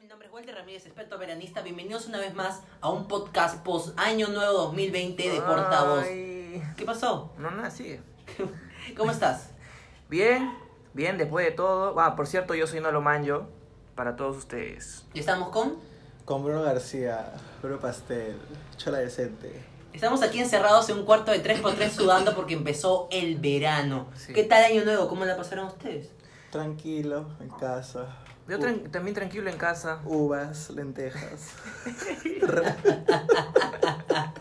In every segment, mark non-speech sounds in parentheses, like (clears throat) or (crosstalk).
Mi nombre es Walter Ramírez, experto veranista. Bienvenidos una vez más a un podcast post Año Nuevo 2020 de Portavoz. Ay, ¿Qué pasó? No, nada, sigue. (laughs) ¿Cómo estás? Bien, bien, después de todo. Ah, por cierto, yo soy Nolo Manjo para todos ustedes. ¿Ya estamos con? Con Bruno García, Bruno Pastel, Chola Decente. Estamos aquí encerrados en un cuarto de 3x3 sudando porque empezó el verano. Sí. ¿Qué tal Año Nuevo? ¿Cómo la pasaron ustedes? Tranquilo, en casa. Yo tran- también tranquilo en casa. Uvas, lentejas. (laughs)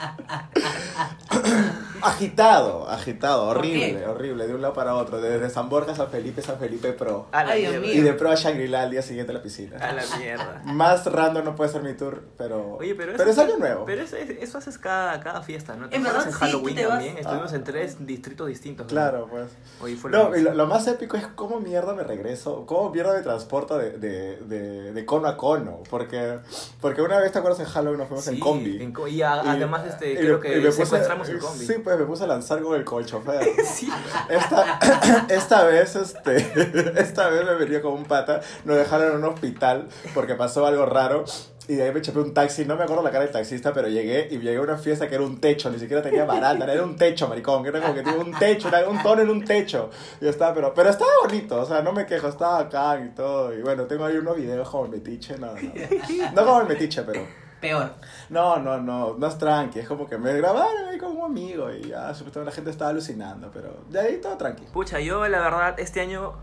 agitado, agitado, ¿Por horrible, horrible, de un lado para otro. Desde San Borja a San Felipe, San Felipe Pro. A la Ay, Dios mierda. mío. Y de Pro a Shangri-La al día siguiente a la piscina. A la mierda. (laughs) Más random no puede ser mi tour, pero. Oye, pero, pero es año nuevo. Pero eso, eso haces cada, cada fiesta, ¿no? ¿Te Es acuerdas verdad, en sí, Halloween te vas- también? Estuvimos Ah. en tres distritos distintos. ¿no? Claro, pues. Oye, fue lo No, y lo más épico es cómo mierda me regreso, cómo mierda me transporto de, de, de, de cono a cono. Porque, porque una vez, ¿te acuerdas en Halloween nos fuimos en Sí, combi? en y a- además, este, y creo que y me puse- secuestramos el combi. Sí, pues me puse a lanzar con el colchofer. (laughs) Sí. Esta, (coughs) esta vez, este, (laughs) esta vez me venía con un pata, nos dejaron en un hospital porque pasó algo raro. Y de ahí me chapé un taxi, no me acuerdo la cara del taxista, pero llegué y llegué a una fiesta que era un techo, ni siquiera tenía baranda, era un techo, maricón, que era como que tenía un techo, era un tono en un techo. Y estaba, pero, pero estaba bonito, o sea, no me quejo, estaba acá y todo. Y bueno, tengo ahí unos videos como el metiche, no, no. No como el metiche, pero. Peor. No, no, no, no es tranqui, es como que me grabaron ahí con un amigo y ya, supuestamente la gente estaba alucinando, pero de ahí todo tranqui. Pucha, yo la verdad este año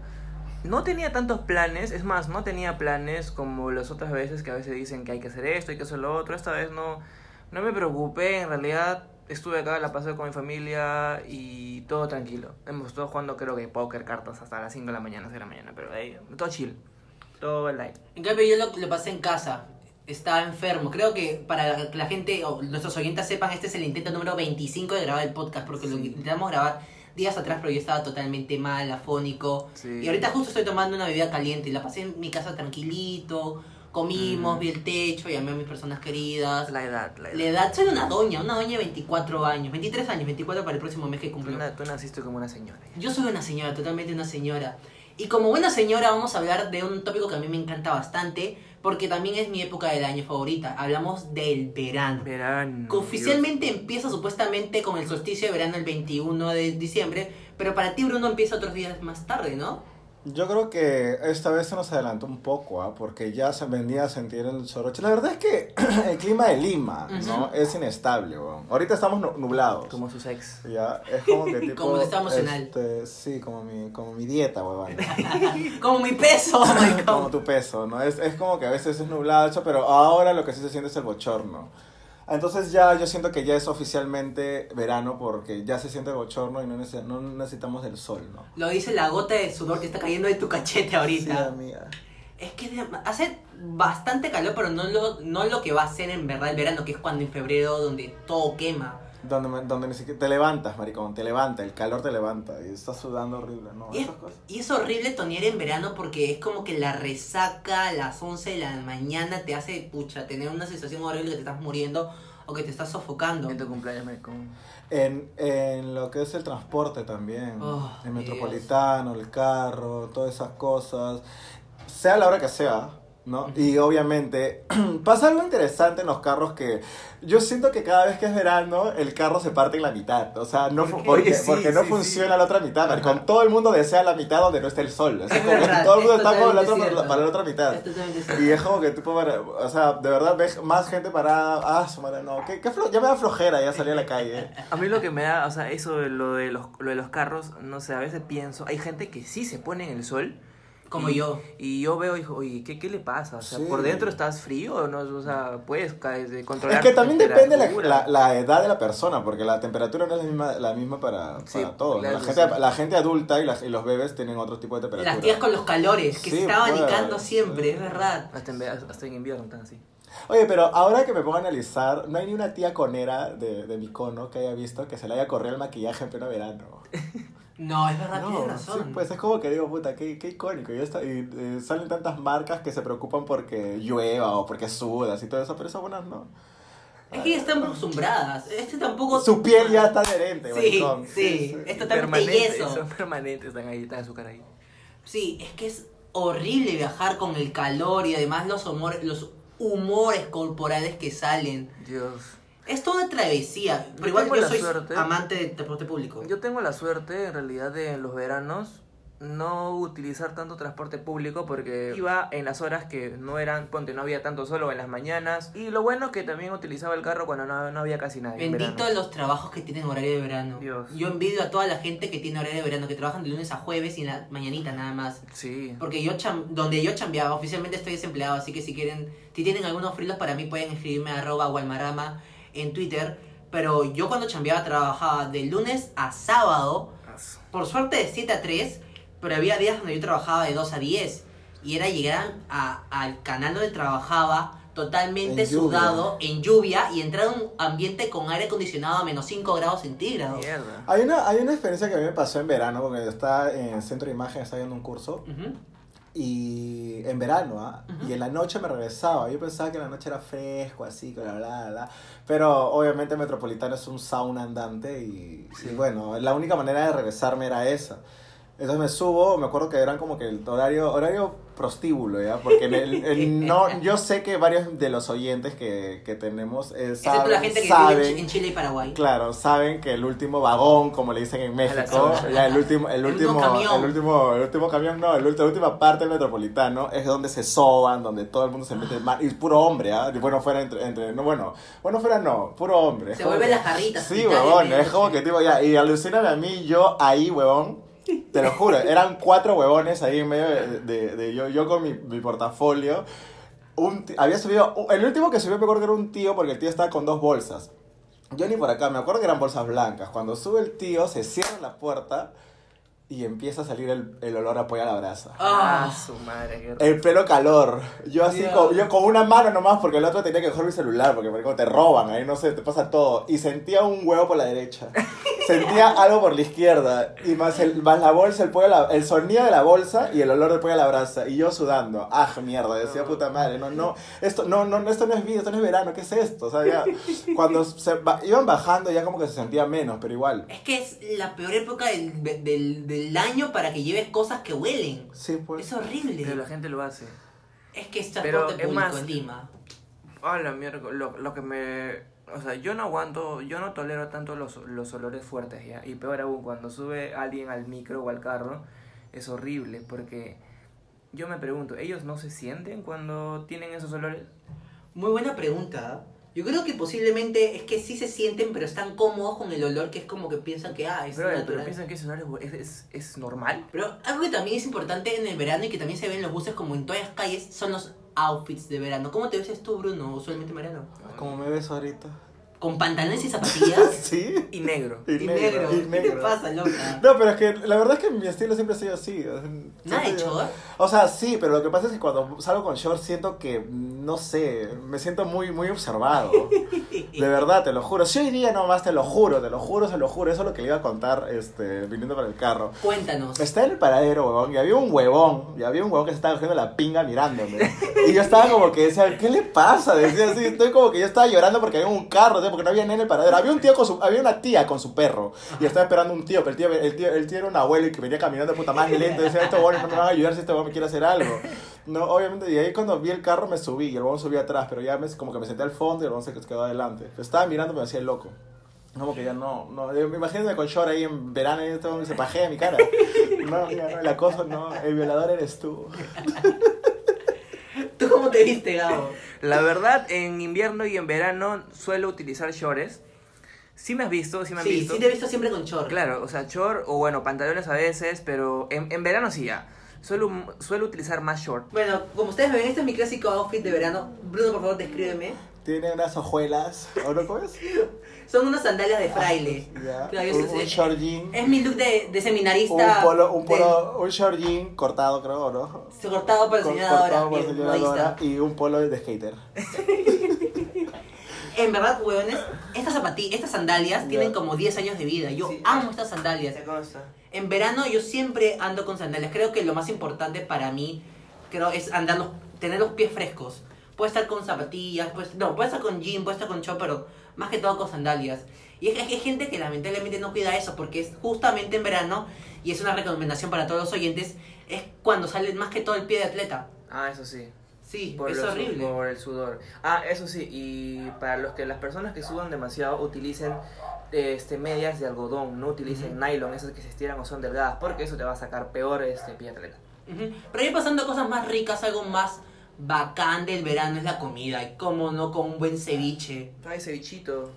no tenía tantos planes, es más, no tenía planes como las otras veces que a veces dicen que hay que hacer esto, hay que hacer lo otro. Esta vez no, no me preocupé, en realidad estuve acá, la pasé con mi familia y todo tranquilo. Hemos estado jugando creo que póker, cartas hasta las 5 de la mañana, 6 de la mañana, pero ahí todo chill, todo light. En cambio yo lo, lo pasé en casa. Estaba enfermo. Creo que para que la gente o nuestros oyentes sepan, este es el intento número 25 de grabar el podcast porque lo intentamos grabar días atrás, pero yo estaba totalmente mal, afónico. Sí. Y ahorita justo estoy tomando una bebida caliente y la pasé en mi casa tranquilito. Comimos, Mm. vi el techo, llamé a mis personas queridas. La edad, la edad. La edad, soy una doña, una doña de 24 años, 23 años, 24 para el próximo mes que Tú, cumplo. na- tú naciste como una señora. Yo soy una señora, totalmente una señora. Y como buena señora vamos a hablar de un tópico que a mí me encanta bastante, porque también es mi época del año favorita. Hablamos del verano. Verano. Que oficialmente empieza supuestamente con el solsticio de verano el 21 de diciembre, pero para ti Bruno empieza otros días más tarde, ¿no? Yo creo que esta vez se nos adelantó un poco, ¿ah? porque ya se venía a sentir el soroche. La verdad es que (clears throat) el clima de Lima, ¿no? Es inestable, weón. Ahorita estamos nu- nublados. Como sus ex. Ya, es como que (laughs) tipo... Como emocional. este, sí, como mi, como mi dieta, weón. (laughs) Como mi peso, oh (laughs) my como tu peso, ¿no? Es, es como que a veces es nublado, eso, pero ahora lo que sí se siente es el bochorno. Entonces ya yo siento que ya es oficialmente verano porque ya se siente bochorno y no, nece- no necesitamos el sol, ¿no? Lo dice la gota de sudor que está cayendo de tu cachete Sí, ahorita. amiga. Es que hace bastante calor, pero no lo, no lo que va a ser en verdad el verano, que es cuando en febrero donde todo quema. Donde, me- donde ni siquiera te levantas, maricón, te levanta, el calor te levanta y estás sudando horrible, ¿no? Y es, cosas. y es horrible tonear en verano porque es como que la resaca a las 11 de la mañana te hace, pucha, tener una sensación horrible que te estás muriendo o que te estás sofocando. En tu cumpleaños, maricón. En, en lo que es el transporte también, Oh, el Dios. metropolitano, el carro, todas esas cosas, sea la hora que sea, ¿no? Y obviamente (clears throat) pasa algo interesante en los carros que yo siento que cada vez que es verano el carro se parte en la mitad, o sea, no ¿Por porque, sí, porque no sí, funciona sí. la otra mitad, maricón. todo el mundo desea la mitad donde no esté el sol, Es como que todo el mundo es está con la otra, para, la otra mitad. Es. Y es como que para- o sea, de verdad ves más gente parada, ah, su madre, no, ¿qué, qué flo- ya me da flojera ya salir a la calle. A mí lo que me da, o sea, eso de lo de los, lo de los carros, no sé, a veces pienso, hay gente que sí se pone en el sol. Como y- yo. Y yo veo y digo, oye, ¿qué, ¿qué le pasa? O sea, Sí. ¿por dentro estás frío o no? O sea, puedes controlar Es que también depende la, la, la edad de la persona, porque la temperatura no es la misma, la misma para, Sí, para todos. La, gente, sí. la gente adulta y, las- y los bebés tienen otro tipo de temperatura. Las tías con los calores, que Sí, se estaban pues, abanicando sí. siempre, es verdad. Hasta en, hasta en invierno están así. Oye, pero ahora que me pongo a analizar, no hay ni una tía conera de, de mi cono que haya visto que se le haya corrido el maquillaje en pleno verano. (laughs) No, es verdad, tienes No, razón. sí, pues es como que digo, puta, qué, qué icónico. Y, está, y eh, salen tantas marcas que se preocupan porque llueva o porque sudas y todo eso, pero esas buenas no. Es que ya están acostumbradas. Este tampoco. Su piel ya está adherente, Sí, maricón. sí. Es totalmente yeso. Son permanentes, están ahí, están en su cara ahí. Sí, es que es. horrible viajar con el calor y además los humores, los humores corporales que salen. Dios. Es toda una travesía. Pero Yo igual yo soy suerte- amante del transporte público. Yo tengo la suerte, en realidad, de en los veranos no utilizar tanto transporte público porque iba en las horas que no eran, ponte, no había tanto solo en las mañanas. Y lo bueno es que también utilizaba el carro cuando no, no había casi nadie. en Bendito verano. los trabajos que tienen horario de verano. Dios. Yo envidio a toda la gente que tiene horario de verano, que trabajan de lunes a jueves y en la mañanita nada más. Sí. Porque yo cham- donde yo chambeaba, oficialmente estoy desempleado, así que si quieren, si tienen algunos frilos para mí pueden escribirme a arroba walmarama en Twitter. Pero yo cuando chambeaba trabajaba de lunes a sábado, por suerte de 7 a 3, pero había días donde yo trabajaba de 2 a 10. Y era llegar a- al canal donde trabajaba totalmente En lluvia. sudado, en lluvia, y entrar a un ambiente con aire acondicionado a menos 5 grados centígrados. Mierda. Hay una, hay una experiencia que a mí me pasó en verano, porque estaba en el centro de imagen, estaba viendo un curso. Y en verano, ¿ah? Y en la noche me regresaba. Yo pensaba que la noche era fresco, así, bla, bla, bla, bla. Pero obviamente Metropolitano es un sauna andante y, Sí. y bueno, la única manera de regresarme era esa. Entonces me subo, me acuerdo que eran como que el horario, horario prostíbulo, ¿ya? Porque en el, en- no, yo sé que varios de los oyentes que, que tenemos eh, Excepto saben, la gente que saben vive en Ch- en Chile y Paraguay. Claro, saben que el último vagón, como le dicen en México, zona. ya el último, el El último, último camión. el último, el último camión, no, el ulti- la última parte del metropolitano es donde se soban, donde todo el mundo se mete mal, y puro hombre, ¿ah? Y bueno fuera entre, entre, no, bueno, bueno fuera no, puro hombre. es Se vuelven que- las jarritas. Sí, huevón, medio, es como que tipo ya, y alucíname a mí, yo ahí, huevón, te lo juro, eran cuatro huevones ahí en medio de, de- yo, yo con mi, mi portafolio. Un había subido, el último que subió me acuerdo que era un tío porque el tío estaba con dos bolsas. Yo ni por acá, me acuerdo que eran bolsas blancas. Cuando sube el tío, se cierra la puerta y empieza a salir el, el olor a pollo a la brasa. Ah. Ah, su madre, qué El pelo calor. Yo así, con, yo con una mano nomás, porque el otro tenía que coger mi celular, porque marico, te roban, ahí no sé, te pasa todo. Y sentía un huevo por la derecha. (laughs) Sentía algo por la izquierda. Y más, el, más la bolsa, el pollo, a la- el sonido de la bolsa y el olor del pollo a la brasa. Y yo sudando. Ah, mierda, decía puta madre. No, no, esto no, no, esto no es vida, esto no es verano, ¿qué es esto? O sea, ya, cuando se ba- iban bajando ya como que se sentía menos, pero igual. Es que es la peor época del, del, del año para que lleves cosas que huelen. Sí, pues. Es horrible. Pero la gente lo hace. Es que es Pero, transporte es público más, en Lima. Ah, la mierda, lo, lo que me... O sea, yo no aguanto, yo no tolero tanto los, los olores fuertes, ¿ya? Y peor aún, cuando sube alguien al micro o al carro, es horrible, porque yo me pregunto, ¿ellos no se sienten cuando tienen esos olores? Muy buena pregunta. Yo creo que posiblemente es que sí se sienten, pero están cómodos con el olor, que es como que piensan que, ah, es Pero, pero natural. piensan que ese olor es, es, es normal. Pero algo que también es importante en el verano y que también se ve en los buses como en todas las calles son los outfits de verano. ¿Cómo te ves tú, Bruno, usualmente en verano? Como me ves ahorita. ¿Con pantalones y zapatillas? (laughs) Sí. Y negro. Y y negro, negro. y ¿Qué te negro. pasa, loca? No, pero es que la verdad es que mi estilo siempre ha sido así. ¿Nada de yo- short? O sea, sí, pero lo que pasa es que cuando salgo con short siento que, no sé, me siento muy, muy observado. (laughs) De verdad, te lo juro. Si hoy día nomás te lo juro, te lo juro, se lo juro. Eso es lo que le iba a contar este, viniendo para el carro. Cuéntanos. Está en el paradero, huevón, y había un huevón, y había un huevón que se estaba cogiendo la pinga mirándome. Y yo estaba como que decía, ¿qué le pasa? Decía así, estoy como que yo estaba llorando porque había un carro, porque no había nadie en el paradero. Había un tío con su, había una tía con su perro, y estaba esperando un tío, pero el tío, el tío, el tío era un abuelo y que venía caminando puta más lento. Decía, estos huevones no me van a ayudar si este huevón me quiere hacer algo. No, obviamente, y ahí cuando vi el carro me subí, y el huevón subía atrás, pero ya me, como que me senté al fondo y el huevón se quedó adelante. Pero estaba mirando, me hacía el loco. Como que ya no, no, imagínate con short ahí en verano y esto se pajea mi cara. No, ya no, el acoso no, el violador eres tú. (laughs) ¿Tú cómo te viste, Gabo? La verdad, en invierno y en verano suelo utilizar shorts. Sí me has visto, sí me han Sí, visto. sí te he visto siempre con short. Claro, o sea, short o bueno, pantalones a veces, pero en, en verano sí ya. Suelo, suelo utilizar más short. Bueno, como ustedes ven, este es mi clásico outfit de verano. Bruno, por favor, descríbeme. Tiene unas hojuelas, ¿o no comes? (laughs) Son unas sandalias de fraile. (laughs) Ya. Claro, Un, un short jean. Es mi look de, de Un seminarista. polo, un de- polo, un short jean cortado creo, ¿o ¿no? cortado por el señor cortado ahora, por. Dora, y un polo de skater. (laughs) En verdad, huevones, estas zapatillas, estas sandalias Ya. tienen como 10 años de vida. Yo Sí. amo estas sandalias. En verano yo siempre ando con sandalias. Creo que lo más importante para mí creo es andar los- tener los pies frescos. Puede estar con zapatillas, pues, no, puede estar con jean, puede estar con short, pero más que todo con sandalias. Y es que hay gente que lamentablemente no cuida eso porque es justamente en verano, y es una recomendación para todos los oyentes, es cuando sale más que todo el pie de atleta. Ah, eso sí. Sí, Por, es los- horrible. por el sudor. Ah, eso sí, y para los que las personas que sudan demasiado utilicen este medias de algodón, no utilicen nylon, esas que se estiran o son delgadas, porque eso te va a sacar peor este pie de atleta. Ujú. Pero ahí pasando cosas más ricas, algo más bacán del verano es la comida. Y cómo no, con un buen ceviche. Ay, cevichito.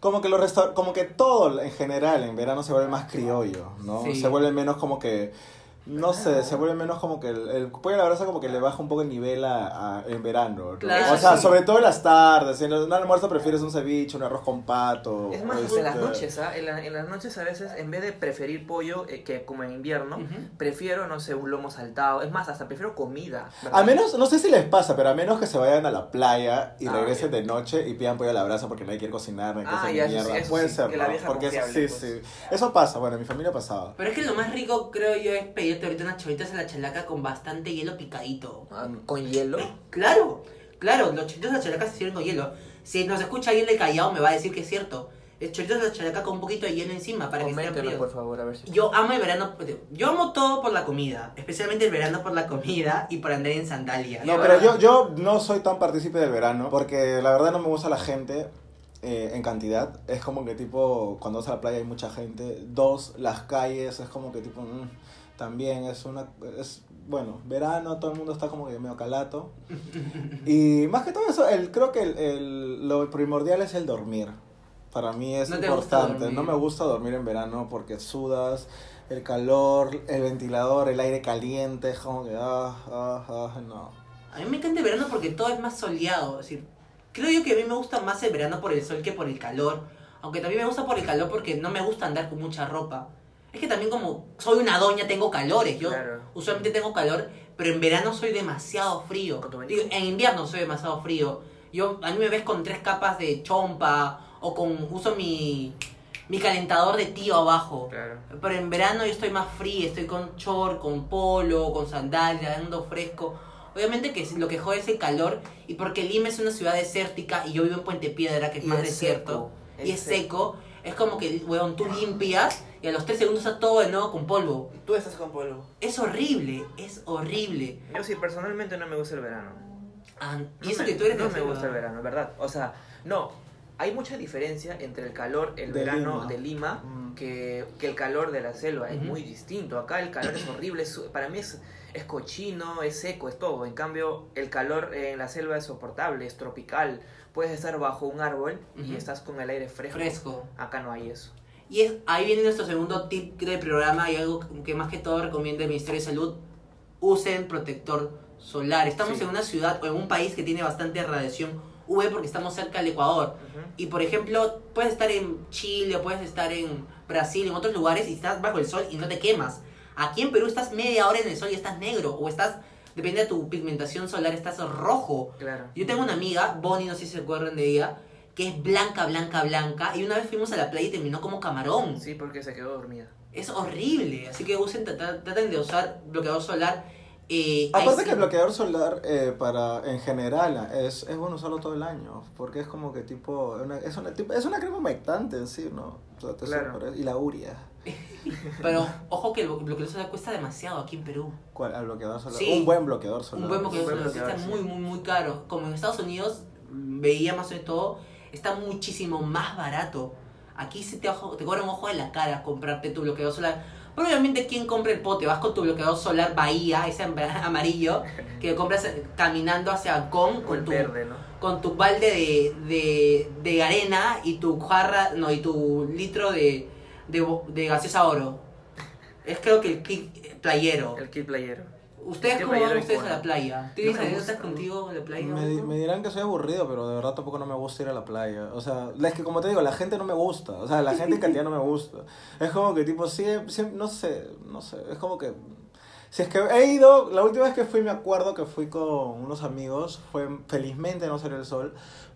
Como que, los resta- como que todo en general en verano se vuelve más criollo, ¿no? Sí. Se vuelve menos como que, no sé, se vuelve menos como que el, el pollo a la brasa como que le baja un poco el nivel a, a- en verano. ¿no? Claro, o sea, sí. sobre todo en las tardes, en un almuerzo prefieres un ceviche, un arroz con pato. Es más, este, en las noches, ¿ah? En, la- en las noches a veces, en vez de preferir pollo, eh, que como en invierno, prefiero, no sé, un lomo saltado. Es más, hasta prefiero comida. ¿verdad? A menos, no sé si les pasa, pero a menos que se vayan a la playa y Ah, regresen de noche y pidan pollo a la brasa porque nadie quiere cocinar, ni Ah, sí, mierda. eso Puede sí, ser, que la ¿no? vieja Porque eso sí, pues. sí. Eso pasa, bueno, en mi familia pasaba. Pero es que lo más rico, creo yo, es pedirte ahorita unas choritas a la chalaca con bastante hielo picadito. Ah, ¿Con hielo? Claro, claro, los choritos a la chalaca se sirven con hielo. Si nos escucha alguien de Callao, me va a decir que es cierto. Es choritos a la chalaca con un poquito de hielo encima para que estén fríos. por favor, a ver si... Yo amo el verano, yo amo todo por la comida, especialmente el verano por la comida y por andar en sandalias. No, pero yo, yo no soy tan partícipe del verano porque la verdad no me gusta la gente eh, en cantidad. Es como que tipo, cuando vas a la playa hay mucha gente. Dos, las calles, es como que tipo, mm, también es una... Es, bueno, verano, todo el mundo está como que medio calato. (laughs) Y más que todo eso, el, creo que el, el- lo primordial es el dormir. Para mí es ¿No te gusta importante. No me gusta dormir en verano porque sudas, el calor, el ventilador, el aire caliente, es como que, ah, ah, ah, no. A mí me encanta el verano porque todo es más soleado. Es decir, creo yo que a mí me gusta más el verano por el sol que por el calor. Aunque también me gusta por el calor porque no me gusta andar con mucha ropa. Es que también como soy una doña tengo calores. Yo Claro. usualmente tengo calor, pero en verano soy demasiado frío. Digo, en invierno soy demasiado frío. Yo, a mí me ves con tres capas de chompa o con uso mi, mi calentador de tío abajo. Claro. Pero en verano yo estoy más frío, estoy con short, con polo, con sandalias, ando fresco. Obviamente que lo que jode es el calor y porque Lima es una ciudad desértica y yo vivo en Puente Piedra, que es Y más es desierto, seco, y es es seco, es como que, weón, tú limpias y a los tres segundos está todo de nuevo con polvo. Tú estás con polvo. Es horrible, es horrible. Yo sí, personalmente no me gusta el verano. Ah, y No eso me- que tú eres No de me selva. gusta el verano, ¿verdad? O sea, no. Hay mucha diferencia entre el calor, el De verano Lima. de Lima, Mm. que, que el calor de la selva. Es muy distinto. Acá el calor es horrible. es- para mí es, es cochino, es seco, es todo. En cambio, el calor en la selva es soportable, es tropical. Puedes estar bajo un árbol y estás con el aire fresco. Fresco. Acá no hay eso. Y es, ahí viene nuestro segundo tip del programa y algo que más que todo recomienda el Ministerio de Salud. Usen protector solar. Estamos Sí. en una ciudad o en un país que tiene bastante radiación UV porque estamos cerca del Ecuador. Ujú. Y por ejemplo, puedes estar en Chile puedes estar en Brasil, en otros lugares y estás bajo el sol y no te quemas. Aquí en Perú estás media hora en el sol y estás negro o estás, depende de tu pigmentación solar, estás rojo. Claro. Yo tengo una amiga, Bonnie, no sé si se acuerdan de ella, que es blanca, blanca, blanca. Y una vez fuimos a la playa y terminó como camarón. Sí, porque se quedó dormida. Es horrible. Así que usen, traten de usar bloqueador solar. Eh, Aparte que el bloqueador solar eh, para en general es, es bueno usarlo todo el año porque es como que tipo una- es una tipo- es una crema humectante en sí no O sea, te Claro. y la uria (laughs) Pero ojo que el bloqueador solar cuesta demasiado aquí en Perú. ¿Cuál? al bloqueador solar Sí. un buen bloqueador solar Un buen bloqueador buen solar bloqueador, está sí. muy, muy, muy caro. Como en Estados Unidos, veía más de todo, está muchísimo más barato. Aquí se te, ojo- te cobran ojo de la cara comprarte tu bloqueador solar. Pero obviamente, ¿quién compra el pote? Vas con tu bloqueador solar Bahía, ese am- (laughs) amarillo, que lo compras eh, caminando hacia con el tu, verde, ¿no? con tu balde de, de, de arena y tu jarra, no, y tu litro de, de, de gaseosa oro. Es creo que el kit playero. El kit playero. ¿Ustedes ¿Qué cómo van ustedes a la playa? ¿Tienes No anécdotas contigo a la playa? me, me dirán que soy aburrido pero de verdad tampoco no me gusta ir a la playa o sea es que como te digo la gente no me gusta o sea la gente en (laughs) cantidad no me gusta es como que tipo sí, sí, no sé no sé es como que si es que he ido la última vez que fui me acuerdo que fui con unos amigos fue felizmente no salió el sol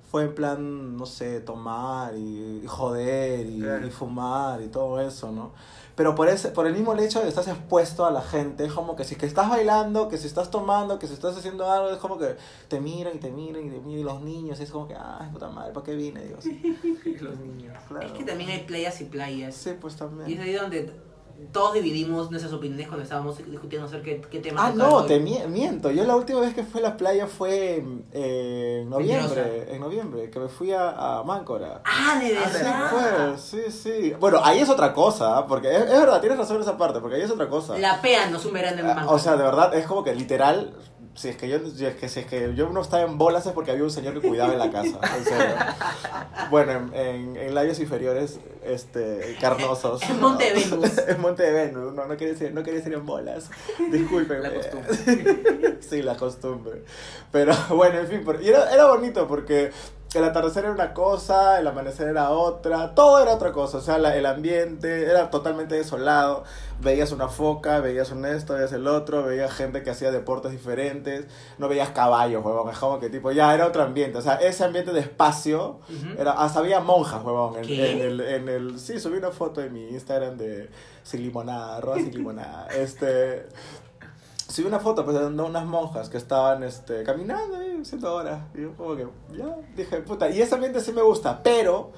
fue en plan, no sé, tomar y, y joder y, Claro. y fumar y todo eso, ¿no? Pero por, ese, por el mismo hecho de que estás expuesto a la gente, es como que si que estás bailando, que si estás tomando, que si estás haciendo algo, es como que te miran y te miran y te miran y los niños, y es como que, ay, puta madre, ¿para qué vine, Dios? (laughs) Los niños. Claro. Es que también hay playas y playas. Sí, pues también. Y es ahí donde todos dividimos nuestras opiniones cuando estábamos discutiendo acerca de qué tema Ah, no, te mie- miento. Yo la última vez que fui a la playa fue eh, en noviembre, Mentirosa. en noviembre, que me fui a, a Máncora. Ah, de Ah, Sí, verdad. sí, sí. Bueno, ahí es otra cosa, porque es, es verdad, tienes razón en esa parte, porque ahí es otra cosa. La péanos un verano en Ah, Manco. O sea, de verdad, es como que literal, si es que yo, si es que, si es que yo no estaba en bolas es porque había un señor que cuidaba en la casa, en serio. (laughs) Bueno, en, en, en labios inferiores, este, carnosos. En Monte Venus. (laughs) en Monte Venus, no, no quería decir, no quería decir en bolas. (laughs) Disculpen. La costumbre. sí, la costumbre. Pero bueno, en fin, por- y era, era bonito porque el atardecer era una cosa, el amanecer era otra, todo era otra cosa, o sea, la- el ambiente era totalmente desolado, veías una foca, veías un esto, veías el otro, veías gente que hacía deportes diferentes, no veías caballos, huevón, es como que tipo, ya era otro ambiente, o sea, ese ambiente de espacio, Ujú. era, hasta había monjas, huevón, en, en el, en el, sí, subí una foto en mi Instagram de sin limonada, arroba sin limonada, este... Subí una foto pues, de unas monjas que estaban este, caminando ahí, haciendo horas. Y yo como que, ya, dije, puta, y ese ambiente sí me gusta, pero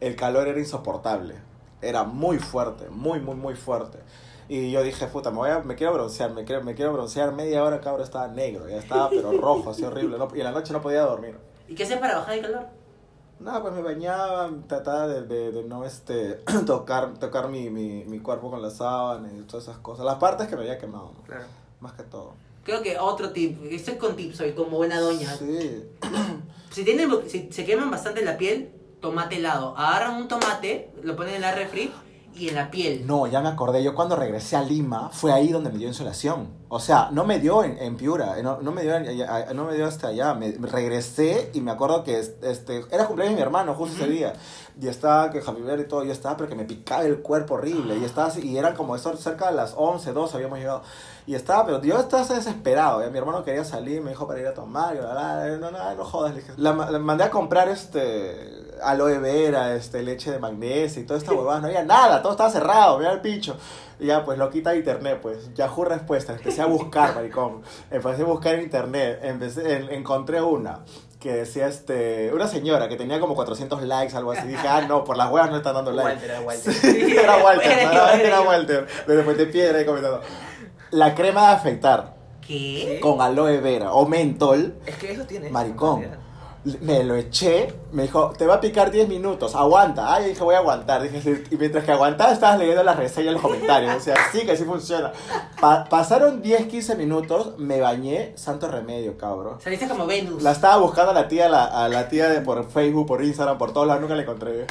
el calor era insoportable. Era muy fuerte, muy, muy, muy fuerte. Y yo dije, puta, me, voy a, me quiero broncear, me quiero, me quiero broncear. Media hora, cabrón, estaba negro, ya estaba, pero (laughs) rojo, así horrible. no- y en la noche no podía dormir. ¿Y qué haces para bajar el calor? Nada, pues me bañaba, trataba de, de, de no este, (clears throat) tocar, tocar mi, mi, mi cuerpo con la sábana y todas esas cosas. Las partes que me había quemado, ¿no? Claro. Más que todo. Creo que otro tip, estoy con tips hoy, como buena doña. Sí. (clears throat) Si, tienen, si se queman bastante la piel, tomate helado. Agarran un tomate, lo ponen en la refri y en la piel. No, ya me acordé. Yo cuando regresé a Lima, fue ahí donde me dio insolación. O sea, no me dio en, en Piura, eh, no, no, me dio, no me dio hasta allá. Me, me regresé y me acuerdo que este, era cumpleaños de mi hermano justo ese día. Y estaba que Javi Ver y todo, yo estaba, pero que me picaba el cuerpo horrible. Y estaba así, y eran como eso, cerca de las 11, 12 habíamos llegado. Y estaba, pero yo estaba desesperado. Mi hermano quería salir, me dijo para ir a tomar. Y bla, no, no, no jodas. Le dije, la, la mandé a comprar este aloe vera, este, leche de magnesia y toda esta (laughs) huevada. No había nada, todo estaba cerrado, mira el picho. Y ya, pues lo quita de internet, pues. Yahoo Respuestas. Empecé a buscar, (laughs) maricón. Empecé a buscar en internet. Empecé, en- encontré una que decía, este, una señora que tenía como 400 likes, algo así. Dije, ah, no, por las huevas no están dando likes. Walter, era Walter. (laughs) Sí, era (laughs) Walter, Era. Walter. Desde Puente Piedra ahí comentando. La crema de afeitar ¿Qué? con aloe vera o mentol Es que eso tiene. Maricón. Me lo eché, me dijo, te va a picar 10 minutos, aguanta. Ay, dije, voy a aguantar. Dije, y mientras que aguantaba, estabas leyendo las reseñas, los comentarios. O sea, sí, que sí funciona. Pa- pasaron 10, 15 minutos, me bañé, santo remedio, cabrón. Saliste como Venus. La estaba buscando a la tía, la, a la tía de por Facebook, por Instagram, por todos lados, nunca la encontré.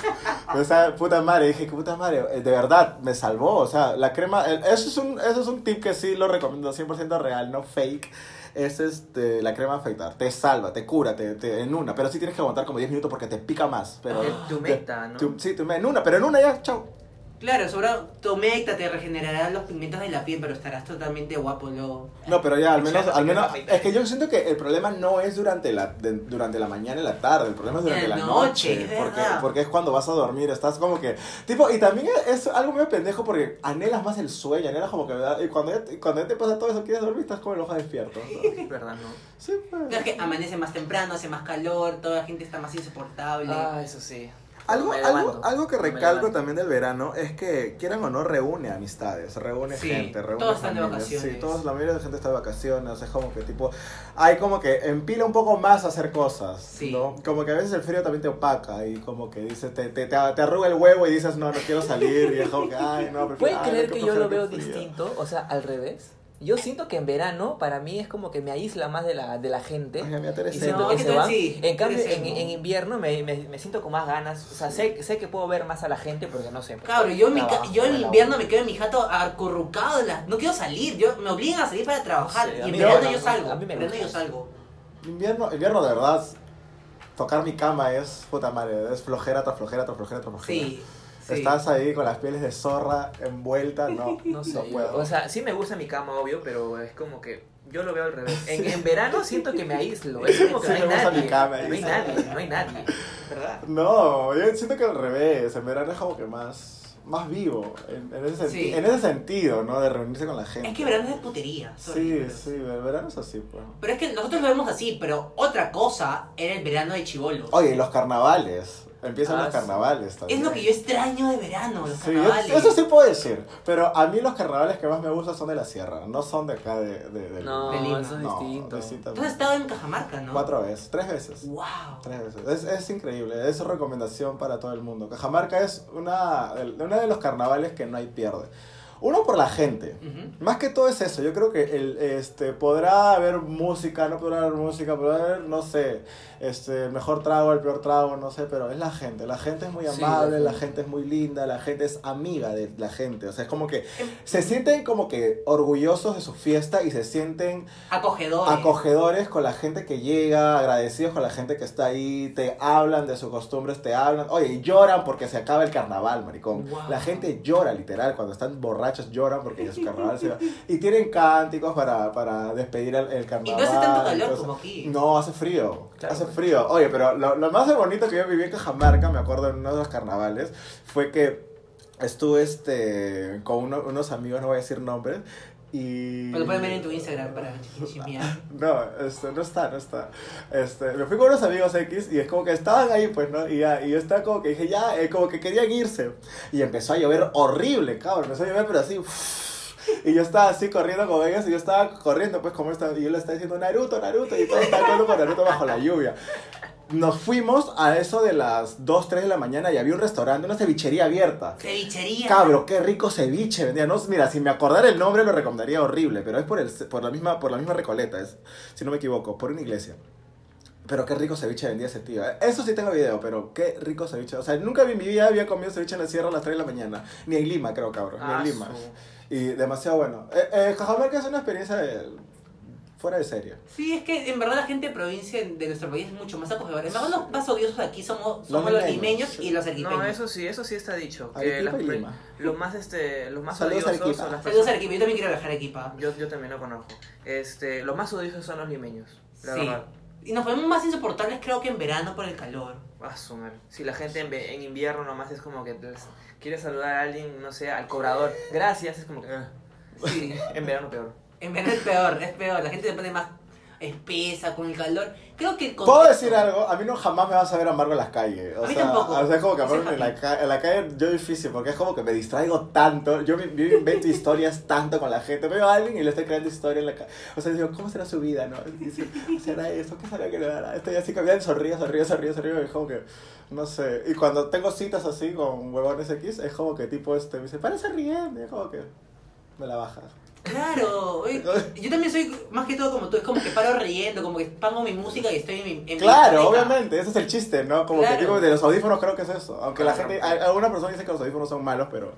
O sea, puta madre, dije, puta madre, eh, de verdad, me salvó. O sea, la crema, el- eso es un, eso es un tip que sí lo recomiendo, 100% real, no fake. Es este, la crema afeitar, te salva, te cura, te, te- en una, pero sí tienes que aguantar como 10 minutos porque te pica más. Pero, Ah, te humecta, ¿no? tu- sí, tu- en una, pero en una ya, chao. Claro, sobre tu humecta te regenerará los pigmentos de la piel, pero estarás totalmente guapo luego. No, pero ya, al menos, al menos, es que yo siento que el problema no es durante la, de- durante la mañana y la tarde, el problema es durante la la noche, noche, es porque, verdad. porque es cuando vas a dormir, estás como que, tipo, y también es algo medio pendejo porque anhelas más el sueño, anhelas como que, ¿verdad? y cuando ya, cuando ya te pasa todo eso, quieres dormir, estás como el ojo despierto. ¿sabes? Es verdad, ¿no? Sí, pues. Claro que amanece más temprano, hace más calor, toda la gente está más insoportable. Ah, eso sí. Algo, algo, algo que recalco también del verano es que, quieran o no, reúne amistades, reúne Sí, gente, reúne todos están de familias. vacaciones. Sí, todos, la mayoría de la gente está de vacaciones, es como que tipo, hay como que empila un poco más a hacer cosas, Sí. ¿no? Como que a veces el frío también te opaca y como que dices, te, te, te, te arruga el huevo y dices, no, no quiero salir y es como que, ay, no, prefiero, ¿Pueden ay, creer no, que yo lo veo qué frío". distinto? O sea, al revés. Yo siento que en verano, para mí, es como que me aísla más de la, de la gente. Ay, mira, Y siento No, que ¿qué se van. Sí, en cambio, en, en invierno me, me, me siento con más ganas. O sea, sé, sé que puedo ver más a la gente porque no sé. pues, Cabrón, yo, en mi yo en invierno me quedo en mi jato acurrucado, la- no quiero salir, yo, me obligan a salir para trabajar Sí, y en verano no, yo salgo, a mí me en verano yo salgo. Invierno, invierno de verdad, tocar mi cama es, puta madre, es flojera tras flojera tras flojera tras flojera. Sí, sí. Estás ahí con las pieles de zorra envuelta, no, (laughs) No sé, puedo. o sea, sí me gusta mi cama, obvio, pero es como que Yo lo veo al revés. En, en verano siento que me aíslo. Es (laughs) como que Sí, no hay nadie. cama, no hay nadie, no hay nadie. ¿Verdad? No, yo siento que al revés. En verano es como que más, más vivo. En, en ese Sí. en ese sentido, ¿no? De reunirse con la gente. Es que verano es de putería. Sí, sí, el verano es así, pues. Pero es que nosotros lo vemos así, pero otra cosa era el verano de chivolos. Oye, y los carnavales. Empiezan Ah, los carnavales también. Es lo que yo extraño de verano, los Sí, carnavales. eso sí puedo decir. Pero a mí los carnavales que más me gustan son de la sierra. No son de acá de, de, de No, De Lima. eso es No, distinto. Tú has estado en Cajamarca, ¿no? Cuatro veces, tres veces. Wow. Tres veces. Es, es increíble, es recomendación para todo el mundo. Cajamarca es una, una de los carnavales que no hay pierde. Uno por la gente. Más que todo es eso. Yo creo que el, este, podrá haber música, no podrá haber música, podrá haber, no sé, este, el mejor trago, el peor trago, no sé, pero es la gente. La gente es muy amable, la la gente. gente es muy linda, la gente es amiga de la gente. O sea, es como que Em- se sienten como que orgullosos de su fiesta y se sienten Acogedores. acogedores con la gente que llega, agradecidos con la gente que está ahí, te hablan de sus costumbres, te hablan, oye, y lloran porque se acaba el carnaval, maricón. Wow. La gente llora, literal, cuando están borrachos lloran porque ya su carnaval se va. Y tienen cánticos para, para despedir el, el y carnaval. no hace tanto calor como aquí. No, hace frío, Claro. hace frío. Oye, pero lo, lo más bonito que yo viví en Cajamarca, me acuerdo en uno de los carnavales, fue que estuve este, con uno- unos amigos, no voy a decir nombres, y... Pero lo pueden ver en tu Instagram para chismear. (laughs) No, este, no está, no está. Este, me fui con unos amigos X y es como que estaban ahí, pues, ¿no? Y, ya, y yo estaba como que dije, ya, eh, como que querían irse. Y empezó a llover horrible, cabrón. Empezó a llover, pero así. (laughs) Y yo estaba así corriendo con ellos y yo estaba corriendo, pues, como estaba. Y yo le estaba diciendo, Naruto, Naruto. Y todos estaban corriendo con Naruto bajo la lluvia. Nos fuimos a eso de las 2, 3 de la mañana y había un restaurante, una cevichería abierta. Cevichería. Cabro, qué rico ceviche vendía. No, mira, si me acordara el nombre lo recomendaría horrible, pero es por, el, por, la, misma, por la misma recoleta, es, si no me equivoco, por una iglesia. Pero qué rico ceviche vendía ese tío. ¿eh? Eso sí tengo video, pero qué rico ceviche. O sea, nunca en mi vida había comido ceviche en la sierra a las 3 de la mañana. Ni en Lima, creo, cabrón. Ni Ah, en Lima. Y demasiado bueno. Eh, eh, Cajamarca es una experiencia de- fuera de serie. Sí, es que en verdad la gente de provincia de nuestro país es mucho más acogedora. En verdad los más odiosos aquí somos, somos los, limeños, limeños sí. y los arequipeños. No, eso sí, eso sí está dicho. Que las y Lima. los más, este, los más Saludos, odiosos Arequipa. son las Saludos personas... a Arequipa, yo también quiero viajar a Arequipa. Yo, yo también lo conozco. Este, los más odiosos son los limeños, la sí. verdad. Y nos ponemos más insoportables creo que en verano por el calor. Ah. Si la gente en, en invierno nomás es como que les- quiere saludar a alguien, no sé, al cobrador. Gracias, es como que... ah. Sí. (laughs) En verano peor. En verano es peor, es peor. La gente se pone más espesa con el calor. Creo que el ¿Puedo contexto- decir algo? A mí no jamás me vas a ver amargo en las calles. O A mí sea, tampoco. O sea, es como que amargo en la, ca- en la calle yo difícil, porque es como que me distraigo tanto. Yo, me- yo invento historias tanto con la gente. Veo a alguien y le estoy creando historia en la calle. O sea, digo, ¿cómo será su vida? ¿no? Dice, ¿será eso? ¿Qué será que le dará? Estoy así caminando, sonrío, sonrío, sonrío, sonrío. Y es como que, no sé. Y cuando tengo citas así con huevones X, es como que tipo este me dice, parece riendo. Y es como que me la baja. Claro, yo también soy más que todo como tú, es como que paro riendo, como que pongo mi música y estoy en mi... en mi Claro, discoteca. obviamente, ese es el chiste, ¿no? Como Claro. que digo, de los audífonos creo que es eso. Aunque la Claro, gente, claro. hay- alguna persona dice que los audífonos son malos, pero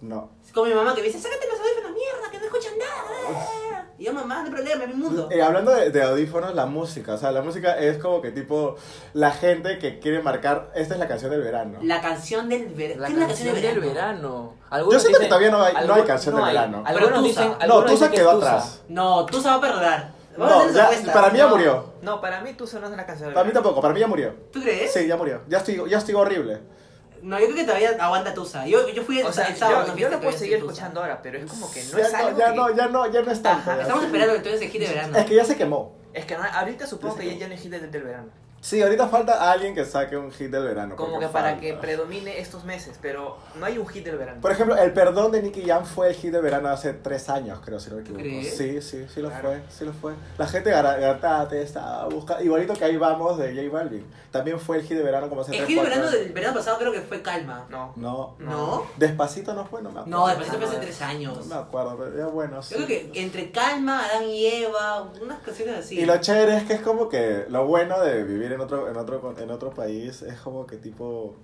no. Es como mi mamá que me dice, sácate los audífonos, mierda, que no escuchan nada. Y yo, mamá, no hay problema, es mi mundo. Eh, hablando de, de audífonos, la música, o sea, la música es como que tipo la gente que quiere marcar, esta es la canción del verano. La canción del verano. La ¿Qué es la canción del verano. Yo Algunos siento que dicen- todavía no hay, no hay algunos- canción no de hay. verano. Algunos Pero dicen, Tusa. No, algunos Tusa dicen que quedó Tusa. atrás. No, tú se va a perdonar. No, ya, para mí ya No. murió. No, para mí Tusa no es la canción del Para mí verano. tampoco, para mí ya murió. ¿Tú crees? Sí, ya murió. Ya estoy, ya estoy horrible. No, yo creo que todavía aguanta Tusa. Yo, yo fui el, O sea, el sábado. yo, una yo lo que puedo seguir escuchando ahora, pero es como que no ya es algo ya que- no, ya no, ya no es tanto. Ajá, ya, estamos sí. esperando entonces el hit de verano. Es que ya se quemó. Es que no- ahorita supongo que ya, ya no hay hit del, del verano. Sí, ahorita falta alguien que saque un hit del verano. Como que para falta. que predomine estos meses, pero no hay un hit del verano. Por ejemplo, el perdón de Nicky Jam fue el hit de verano hace tres años, creo, si no me equivoco. ¿Crees? Sí, sí, sí lo Claro. fue, sí lo fue. La gente garatate estaba buscando, igualito que ahí vamos de J Balvin. También fue el hit de verano como hace El tres, hit de verano años. del verano pasado creo que fue Calma. No. No. ¿No? Despacito no fue, no me acuerdo. No, Despacito fue hace no, tres No años. me acuerdo, pero ya bueno. sí. Yo creo que entre Calma, Adán y Eva, unas canciones así. Y lo chévere es que es como que lo bueno de vivir en otro, en otro, en otro país es como que tipo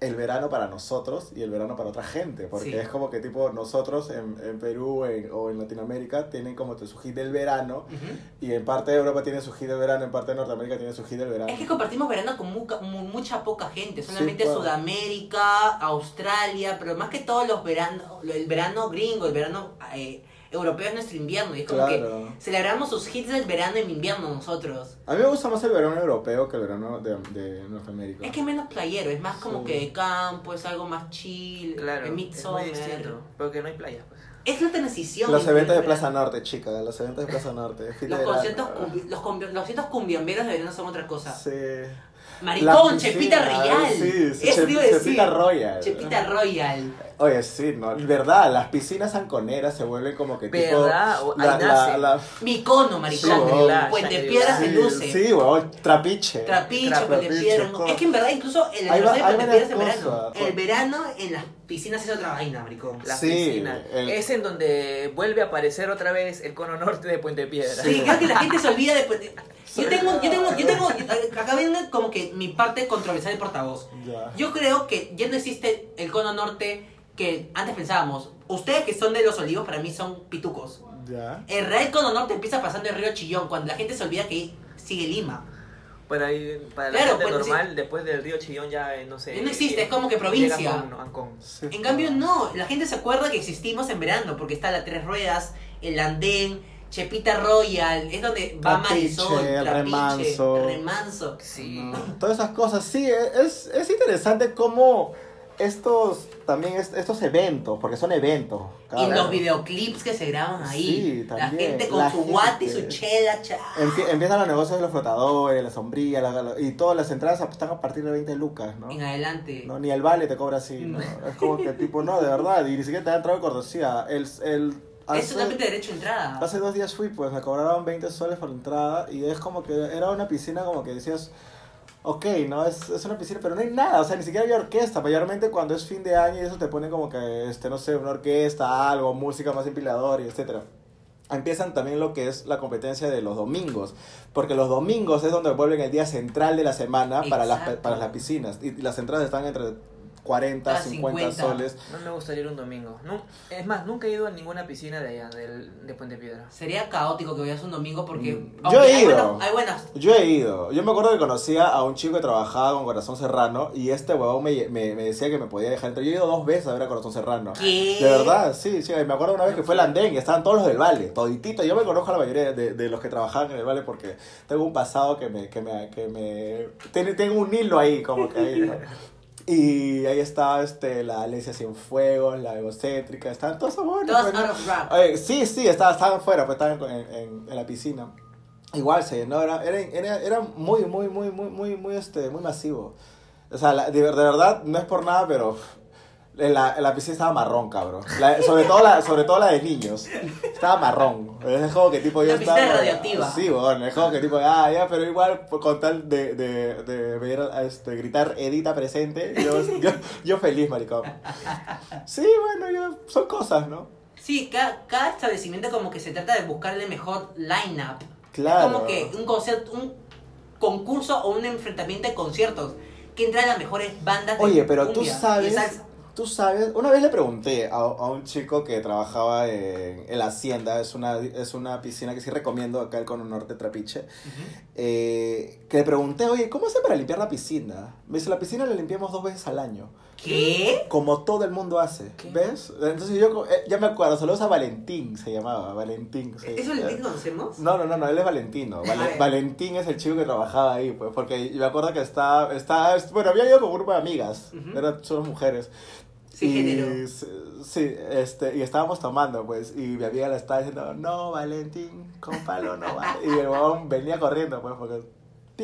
el verano para nosotros y el verano para otra gente. Porque Sí. es como que tipo nosotros en, en Perú en- o en Latinoamérica tienen como su hit del verano Ujú. y en parte de Europa tiene su hit del verano, en parte de Norteamérica tiene su hit del verano. Es que compartimos verano con muca- mu- mucha poca gente, solamente pues. Sudamérica, Australia, pero más que todo los veranos, el verano gringo, el verano eh, europeo es nuestro invierno. Y es como Claro. que celebramos sus hits del verano en invierno nosotros. A mí me gusta más el verano europeo que el verano de, de Norteamérica. Es que es menos playero, es más como Sí. que de campo, es algo más chill, Claro, de es muy midsummer. distinto. Porque no hay playas, pues. Es la transición. Los eventos de Plaza. Norte, chica, los eventos de Plaza Norte. Los conciertos, los conciertos cumbiamberos de verano son otra cosa. Sí. Maricón, Chepita Royal. sí, sí, Eso te iba a decir. Chepita Royal. Chepita Royal. Oye, sí, ¿no? Verdad, las piscinas anconeras se vuelven como que tipo... ¿Verdad? O- ahí La, la, nace. la- Mi cono, maricón. Puente. Piedra se sí, luce. sí, weón, trapiche. Trapiche, Tra- Puente Piedra. Es que en verdad incluso el Hay va- aniversario de hay Puente Piedra es en varias verano. El verano en las piscinas es otra vaina, maricón. Las Sí, piscinas. el- Es en donde vuelve a aparecer otra vez el cono norte de Puente Piedra. Sí, creo que la gente se olvida de Puente (laughs) Yo tengo, yo tengo, yo tengo, acá viene como que mi parte controversial de portavoz. Ya. Yo creo que ya no existe el cono norte que antes pensábamos. Ustedes que son de los olivos, para mí son pitucos. Ya. El real cono norte empieza pasando el río Chillón, cuando la gente se olvida que sigue Lima. Para, ahí- para la Claro, gente pues, normal, después del río Chillón ya eh, no sé. No existe, es como que provincia. Ancón, Ancón. Sí. En cambio, no, la gente se acuerda que existimos en verano, porque está la Tres Ruedas, el Andén, Chepita Royal, es donde va Marisol, Remanso. Remanso. Sí. No, Todas esas cosas, sí, es, es interesante cómo estos, también es- estos eventos, porque son eventos. Y los videoclips que se graban ahí. Sí, la también, gente con la su guate y su chela, cha. Empie- empiezan los negocios de los flotadores, la sombría, la- la- y todas las entradas están a partir de 20 lucas, ¿no? En adelante. No, ni el vale te cobra así, ¿no? Es como que tipo, no, de verdad, y ni siquiera te da entrada de cortesía. El, el, es hace- totalmente derecho a entrada. Hace dos días fui, pues me cobraron 20 soles por la entrada y es como que era una piscina como que decías, ok, ¿no? Es, es una piscina, pero no hay nada, o sea, ni siquiera había orquesta. Mayormente cuando es fin de año y eso te pone como que, este, no sé, una orquesta, algo, música más empilador y etcétera. Empiezan también lo que es la competencia de los domingos, porque los domingos es donde vuelven el día central de la semana para las, para las piscinas y las entradas están entre 40, Ah, 50, 50. soles. No me gustaría ir un domingo. No, es más, nunca he ido a ninguna piscina de allá, del, de Puente Piedra. Sería caótico que vayas un domingo porque. Mm. Yo he hay ido. buenas- hay buenas. Yo he ido. Yo me acuerdo que conocía a un chico que trabajaba con Corazón Serrano y este huevón me, me, me decía que me podía dejar entrar. Yo he ido dos veces a ver a Corazón Serrano. ¿Qué? De verdad, sí, sí. Me acuerdo una vez que fue el andén y estaban todos los del Vale, toditito. Yo me conozco a la mayoría de, de los que trabajaban en el Vale porque tengo un pasado que me... Que me, que me ten- tengo un hilo ahí, como que ahí, ¿no? Y ahí estaba este, la Alesia Cienfuegos, la egocéntrica, estaban todos. Oye, sí, sí, estaban, estaban fuera, pues estaban en, en, en la piscina. Igual se llenó, era, era, era, muy, muy, muy, muy, muy, muy, este, muy masivo. O sea, la- de, de verdad, no es por nada, pero la, la piscina estaba marrón, cabrón. La- sobre, todo la, sobre todo la de niños. Estaba marrón. Es como que tipo yo La estaba... radioactiva. Sí, bueno, es como que tipo, ah, ya, pero igual con tal de, de, de ver, este, gritar Edita presente, yo, yo, yo feliz, maricón. Sí, bueno, yo, son cosas, ¿no? Sí, cada, cada establecimiento como que se trata de buscarle mejor line-up. Claro. Es como que un concierto, un concurso o un enfrentamiento de conciertos. Que entran las mejores bandas de Oye, pero tú cumbia sabes. Tú sabes, una vez le pregunté a, a un chico que trabajaba en, en la hacienda, es una, es una piscina que sí recomiendo acá el Cono Norte Trapiche, eh, que le pregunté, oye, ¿cómo hace para limpiar la piscina? Me dice, la piscina la limpiamos dos veces al año, ¿Qué? como todo el mundo hace, ¿Qué? ¿ves? Entonces yo eh, ya me acuerdo, saludos a Valentín, se llamaba, Valentín. ¿Eso es que conocemos? No, no, no, no, él es Valentino. Vale-. Valentín es el chico que trabajaba ahí, pues, porque yo me acuerdo que estaba, estaba, bueno, había ido con un grupo de amigas, Ujú. eran solo mujeres. Sí, y, Sí, este, y estábamos tomando, pues, y mi amiga le estaba diciendo, no, Valentín, con palo no va. Y el huevón venía corriendo, pues, porque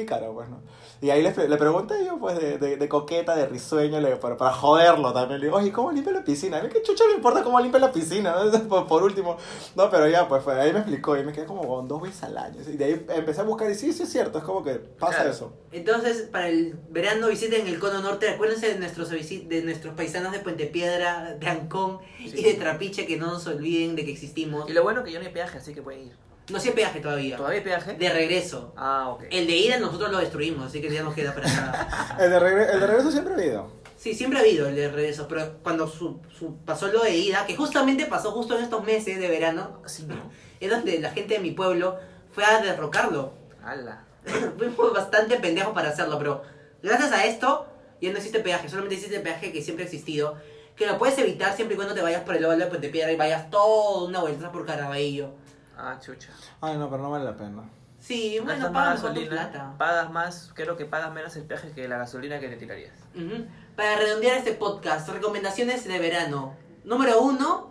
pícaro, pues, ¿no? Y ahí le, le pregunté yo, pues, de, de, de coqueta, de risueño, le, para, para joderlo también. Le digo, oye, ¿cómo limpia la piscina? A mí qué chucha me importa cómo limpia la piscina, ¿no? (laughs) por, por último. No, pero ya, pues, fue, ahí me explicó y me quedé como "Huevón, dos veces al año. Y de ahí empecé a buscar y sí, sí es cierto, es como que pasa Claro. eso. Entonces, para el verano visiten el Cono Norte. Acuérdense de nuestros, de nuestros paisanos de Puente Piedra, de Ancón y Sí. de Trapiche, que no nos olviden de que existimos. Y lo bueno que yo no hay peaje, así que pueden ir. No sé peaje todavía. ¿Todavía hay peaje? De regreso. Ah, ok. El de ida nosotros lo destruimos, así que ya nos queda para nada. (laughs) El de, regre- el de regreso siempre ha habido. Sí, siempre ha habido el de regreso, pero cuando su, su- pasó lo de ida, que justamente pasó justo en estos meses de verano, Sí, ¿no? (laughs) es donde la gente de mi pueblo fue a derrocarlo. Ala. (laughs) Fuimos bastante pendejos para hacerlo, pero gracias a esto ya no existe peaje, solamente existe peaje que siempre ha existido, Que lo puedes evitar siempre y cuando te vayas por el lado de Puente Piedra y vayas toda una vuelta por Caraballo. Ah, chucha. Ay, no, pero no vale la pena. Sí, bueno, Gastas paga más mejor tu gasolina, plata. pagas más, creo que pagas menos el peaje que la gasolina que te tirarías. Ujú. Para redondear este podcast, recomendaciones de verano. Número uno,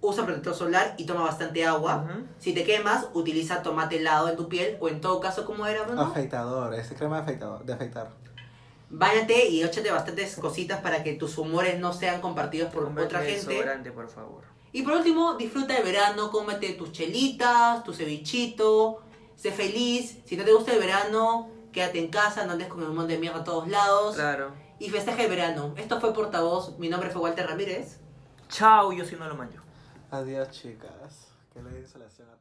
usa protector solar y toma bastante agua. Ujú. Si te quemas, utiliza tomate helado en tu piel o en todo caso, como era, Bruno? Afeitador, este crema de afeitador, de afeitar. Báñate y échate bastantes cositas para que tus humores no sean compartidos por Cómprate otra gente. desodorante, por favor. Y por último, disfruta el verano, cómete tus chelitas, tu cevichito, sé feliz. Si no te gusta el verano, quédate en casa, no andes con el montón de mierda a todos lados. Claro. Y festeja el verano. Esto fue Portavoz, mi nombre fue Walter Ramírez. Chao, yo sí no lo mancho. Adiós, chicas. Que le insolación a.